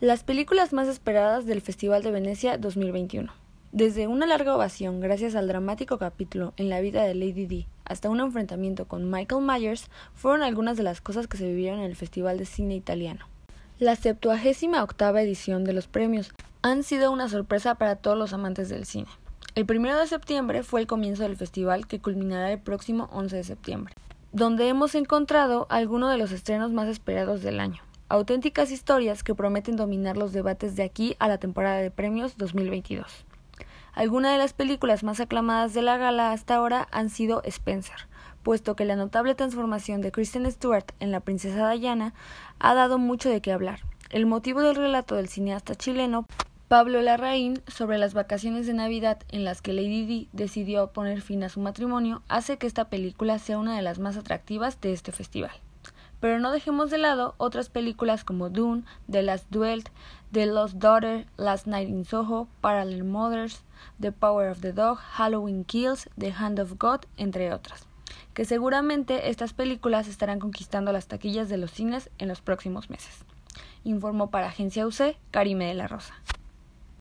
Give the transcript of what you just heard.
Las películas más esperadas del Festival de Venecia 2021. Desde una larga ovación gracias al dramático capítulo en la vida de Lady Di hasta un enfrentamiento con Michael Myers fueron algunas de las cosas que se vivieron en el Festival de Cine Italiano. La septuagésima octava edición de los premios han sido una sorpresa para todos los amantes del cine. El primero de septiembre fue el comienzo del festival que culminará el próximo 11 de septiembre, donde hemos encontrado algunos de los estrenos más esperados del año auténticas historias que prometen dominar los debates de aquí a la temporada de premios 2022. Algunas de las películas más aclamadas de la gala hasta ahora han sido Spencer, puesto que la notable transformación de Kristen Stewart en la princesa Diana ha dado mucho de qué hablar. El motivo del relato del cineasta chileno Pablo Larraín sobre las vacaciones de Navidad en las que Lady Di decidió poner fin a su matrimonio hace que esta película sea una de las más atractivas de este festival. Pero no dejemos de lado otras películas como Dune, The Last Duel, The Lost Daughter, Last Night in Soho, Parallel Mothers, The Power of the Dog, Halloween Kills, The Hand of God, entre otras, que seguramente estas películas estarán conquistando las taquillas de los cines en los próximos meses. Informó para Agencia UC, Karime de la Rosa.